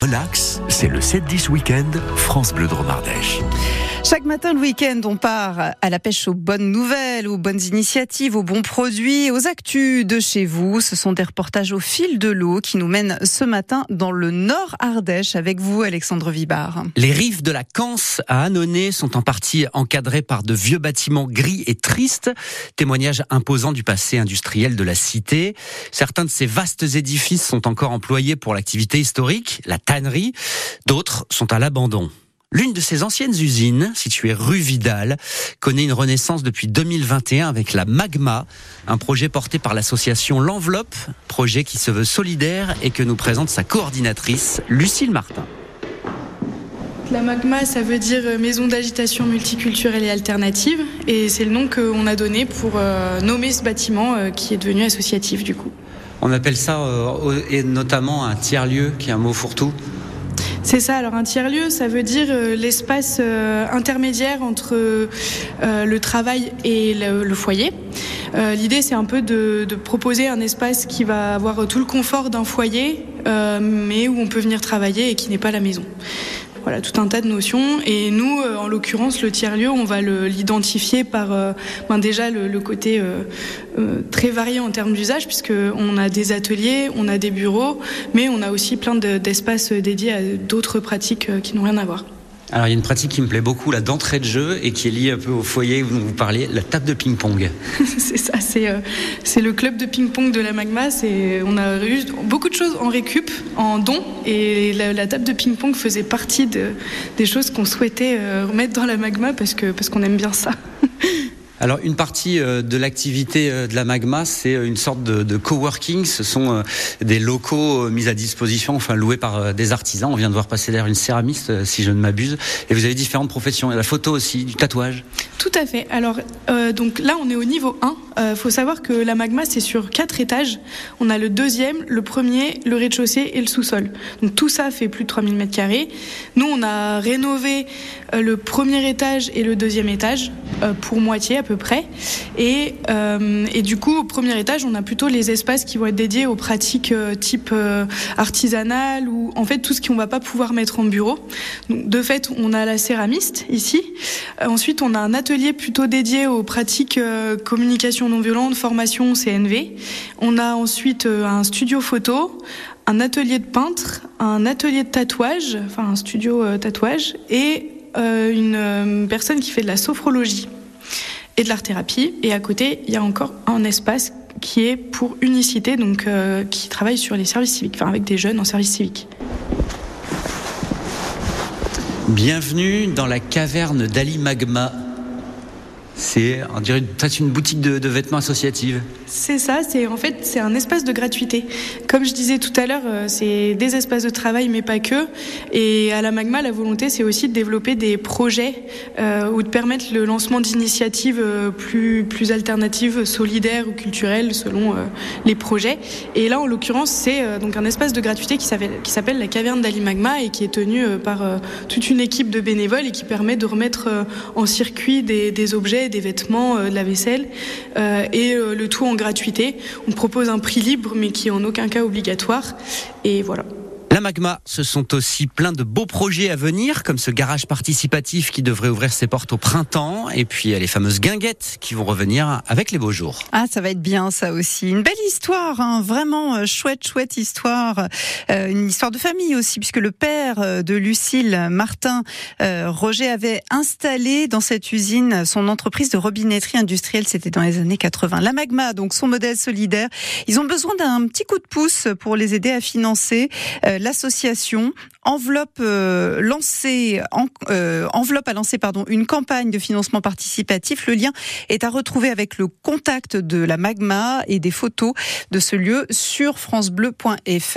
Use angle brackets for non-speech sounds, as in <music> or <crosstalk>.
Relax, c'est le 7-10 week-end France Bleu Dromardèche. Chaque matin le week-end, on part à la pêche aux bonnes nouvelles, aux bonnes initiatives, aux bons produits, aux actus de chez vous. Ce sont des reportages au fil de l'eau qui nous mènent ce matin dans le Nord Ardèche avec vous, Alexandre Vibard. Les rives de la Canse à Annonay sont en partie encadrées par de vieux bâtiments gris et tristes, témoignage imposant du passé industriel de la cité. Certains de ces vastes édifices sont encore employés pour l'activité historique, la tannerie. D'autres sont à l'abandon. L'une de ces anciennes usines, située rue Vidal, connaît une renaissance depuis 2021 avec la Magma, un projet porté par l'association L'Enveloppe, projet qui se veut solidaire et que nous présente sa coordinatrice, Lucille Martin. La MAGMA, ça veut dire euh, Maison d'agitation multiculturelle et alternative, et c'est le nom qu'on a donné pour euh, nommer ce bâtiment euh, qui est devenu associatif du coup. On appelle ça et notamment un tiers-lieu, qui est un mot fourre-tout. C'est ça, alors un tiers-lieu, ça veut dire l'espace intermédiaire entre le travail et le, foyer. L'idée, c'est un peu de, de, proposer un espace qui va avoir tout le confort d'un foyer, mais où on peut venir travailler et qui n'est pas la maison. Voilà, tout un tas de notions. Et nous, euh, en l'occurrence, le tiers-lieu, on va l'identifier par euh, ben déjà le, côté euh, très varié en termes d'usage, puisqu'on a des ateliers, on a des bureaux, mais on a aussi plein d'espaces dédiés à d'autres pratiques qui n'ont rien à voir. Alors il y a une pratique qui me plaît beaucoup, la d'entrée de jeu et qui est liée un peu au foyer dont vous parliez, la table de ping-pong. <laughs> c'est ça, euh, c'est le club de ping-pong de la Magma. On a eu beaucoup de choses en récup, en don, et la, table de ping-pong faisait partie de, des choses qu'on souhaitait euh, remettre dans la Magma parce que parce qu'on aime bien ça. Alors une partie euh, de l'activité euh, de la Magma, c'est euh, une sorte de, coworking. Ce sont des locaux mis à disposition, enfin loués par des artisans. On vient de voir passer d'ailleurs une céramiste, si je ne m'abuse. Et vous avez différentes professions. La photo aussi, du tatouage. Tout à fait. Alors donc là, on est au niveau 1. Il faut savoir que la Magma, c'est sur quatre étages. On a le deuxième, le premier, le rez-de-chaussée et le sous-sol. Donc tout ça fait plus de 3000 mètres carrés. Nous, on a rénové le premier étage et le deuxième étage pour moitié peu près. Et, euh, et, du coup, au premier étage, on a plutôt les espaces qui vont être dédiés aux pratiques euh, type euh, artisanales ou en fait tout ce qu'on va pas pouvoir mettre en bureau. Donc, de fait, on a la céramiste ici. ensuite, on a un atelier plutôt dédié aux pratiques communication non violente, formation CNV. On a ensuite un studio photo, un atelier de peintre, un atelier de tatouage, enfin un studio tatouage et une personne qui fait de la sophrologie et de l'art-thérapie. Et à côté, il y a encore un espace qui est pour Unicité, donc euh, qui travaille sur les services civiques, enfin avec des jeunes en service civique. Bienvenue dans la caverne d'Ali Magma. C'est, on dirait, une boutique de, vêtements associative. C'est ça, c'est en fait c'est un espace de gratuité. Comme je disais tout à l'heure, euh, c'est des espaces de travail mais pas que. Et à la Magma, la volonté c'est aussi de développer des projets euh, ou de permettre le lancement d'initiatives euh, plus plus alternatives, solidaires ou culturelles selon les projets. Et là en l'occurrence c'est donc un espace de gratuité qui s'appelle la caverne d'Ali Magma et qui est tenu par toute une équipe de bénévoles et qui permet de remettre en circuit des objets, des vêtements, de la vaisselle et le tout en gratuité. On propose un prix libre, mais qui est en aucun cas obligatoire. Et voilà. La Magma, ce sont aussi plein de beaux projets à venir, comme ce garage participatif qui devrait ouvrir ses portes au printemps, et puis les fameuses guinguettes qui vont revenir avec les beaux jours. Ah, ça va être bien ça aussi. Une belle histoire, hein. vraiment euh, chouette, chouette histoire. Euh, une histoire de famille aussi, puisque le père euh, de Lucille, Martin Roger, avait installé dans cette usine son entreprise de robinetterie industrielle. C'était dans les années 80. La Magma, donc son modèle solidaire. Ils ont besoin d'un petit coup de pouce pour les aider à financer l'association enveloppe euh, lancée euh, a lancé pardon une campagne de financement participatif. Le lien est à retrouver avec le contact de la Magma et des photos de ce lieu sur francebleu.fr.